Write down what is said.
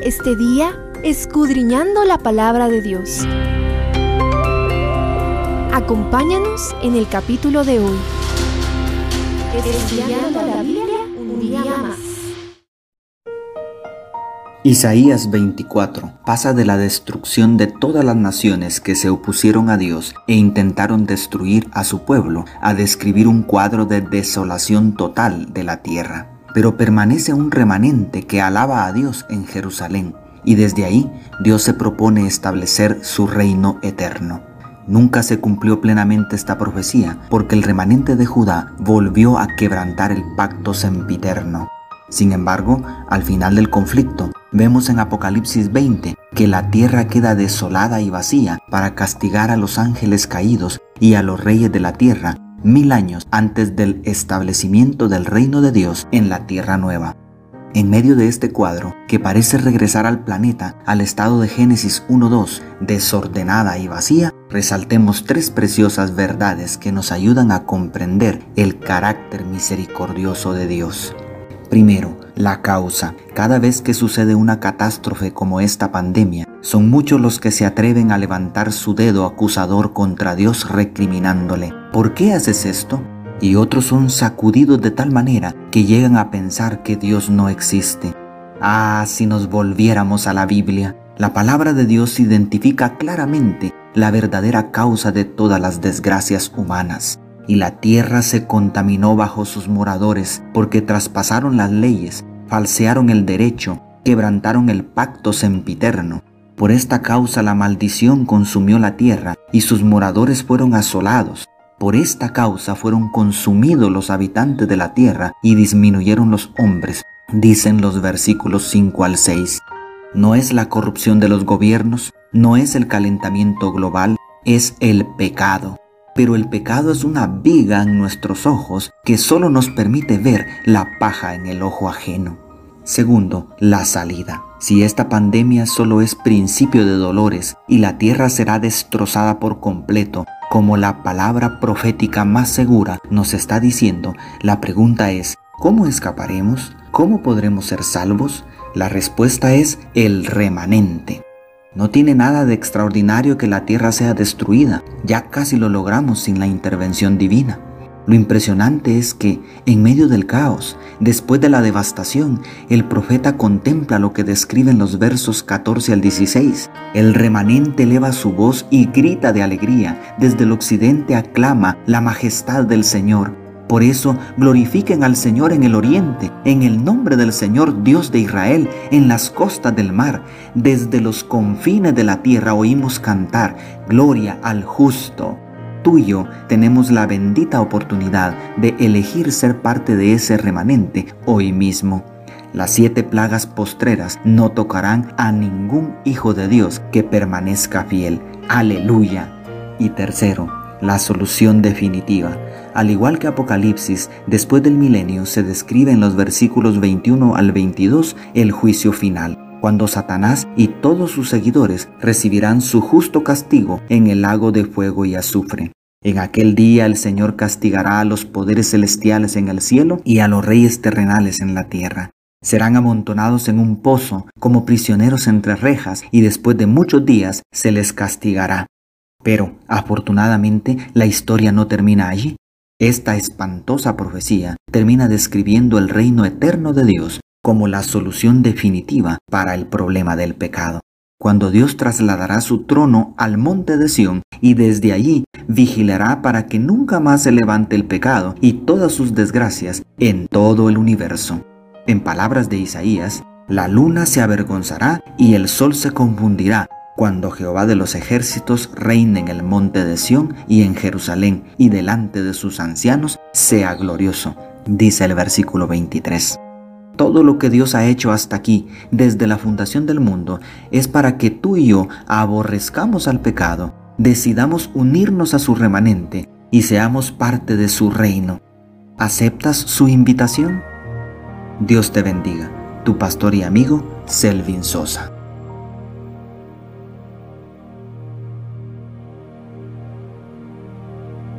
este día escudriñando la palabra de Dios. Acompáñanos en el capítulo de hoy. Estudiando la Biblia un día más. Isaías 24 pasa de la destrucción de todas las naciones que se opusieron a Dios e intentaron destruir a su pueblo a describir un cuadro de desolación total de la tierra. Pero permanece un remanente que alaba a Dios en Jerusalén y desde ahí Dios se propone establecer su reino eterno. Nunca se cumplió plenamente esta profecía porque el remanente de Judá volvió a quebrantar el pacto sempiterno. Sin embargo, al final del conflicto, vemos en Apocalipsis 20 que la tierra queda desolada y vacía para castigar a los ángeles caídos y a los reyes de la tierra mil años antes del establecimiento del reino de Dios en la tierra nueva. En medio de este cuadro, que parece regresar al planeta al estado de Génesis 1.2, desordenada y vacía, resaltemos tres preciosas verdades que nos ayudan a comprender el carácter misericordioso de Dios. Primero, la causa. Cada vez que sucede una catástrofe como esta pandemia, son muchos los que se atreven a levantar su dedo acusador contra Dios recriminándole. ¿Por qué haces esto? Y otros son sacudidos de tal manera que llegan a pensar que Dios no existe. Ah, si nos volviéramos a la Biblia, la palabra de Dios identifica claramente la verdadera causa de todas las desgracias humanas y la tierra se contaminó bajo sus moradores porque traspasaron las leyes, falsearon el derecho, quebrantaron el pacto sempiterno. Por esta causa la maldición consumió la tierra y sus moradores fueron asolados. Por esta causa fueron consumidos los habitantes de la tierra y disminuyeron los hombres, dicen los versículos 5 al 6. No es la corrupción de los gobiernos, no es el calentamiento global, es el pecado pero el pecado es una viga en nuestros ojos que solo nos permite ver la paja en el ojo ajeno. Segundo, la salida. Si esta pandemia solo es principio de dolores y la tierra será destrozada por completo, como la palabra profética más segura nos está diciendo, la pregunta es, ¿cómo escaparemos? ¿Cómo podremos ser salvos? La respuesta es el remanente. No tiene nada de extraordinario que la tierra sea destruida. Ya casi lo logramos sin la intervención divina. Lo impresionante es que, en medio del caos, después de la devastación, el profeta contempla lo que describen los versos 14 al 16. El remanente eleva su voz y grita de alegría. Desde el occidente aclama la majestad del Señor. Por eso glorifiquen al Señor en el oriente, en el nombre del Señor Dios de Israel, en las costas del mar. Desde los confines de la tierra oímos cantar, gloria al justo. Tú y yo tenemos la bendita oportunidad de elegir ser parte de ese remanente hoy mismo. Las siete plagas postreras no tocarán a ningún hijo de Dios que permanezca fiel. Aleluya. Y tercero, la solución definitiva. Al igual que Apocalipsis, después del milenio se describe en los versículos 21 al 22 el juicio final, cuando Satanás y todos sus seguidores recibirán su justo castigo en el lago de fuego y azufre. En aquel día el Señor castigará a los poderes celestiales en el cielo y a los reyes terrenales en la tierra. Serán amontonados en un pozo como prisioneros entre rejas y después de muchos días se les castigará. Pero, afortunadamente, la historia no termina allí. Esta espantosa profecía termina describiendo el reino eterno de Dios como la solución definitiva para el problema del pecado. Cuando Dios trasladará su trono al monte de Sión y desde allí vigilará para que nunca más se levante el pecado y todas sus desgracias en todo el universo. En palabras de Isaías, la luna se avergonzará y el sol se confundirá cuando Jehová de los ejércitos reine en el monte de Sión y en Jerusalén, y delante de sus ancianos sea glorioso, dice el versículo 23. Todo lo que Dios ha hecho hasta aquí, desde la fundación del mundo, es para que tú y yo aborrezcamos al pecado, decidamos unirnos a su remanente y seamos parte de su reino. ¿Aceptas su invitación? Dios te bendiga, tu pastor y amigo Selvin Sosa.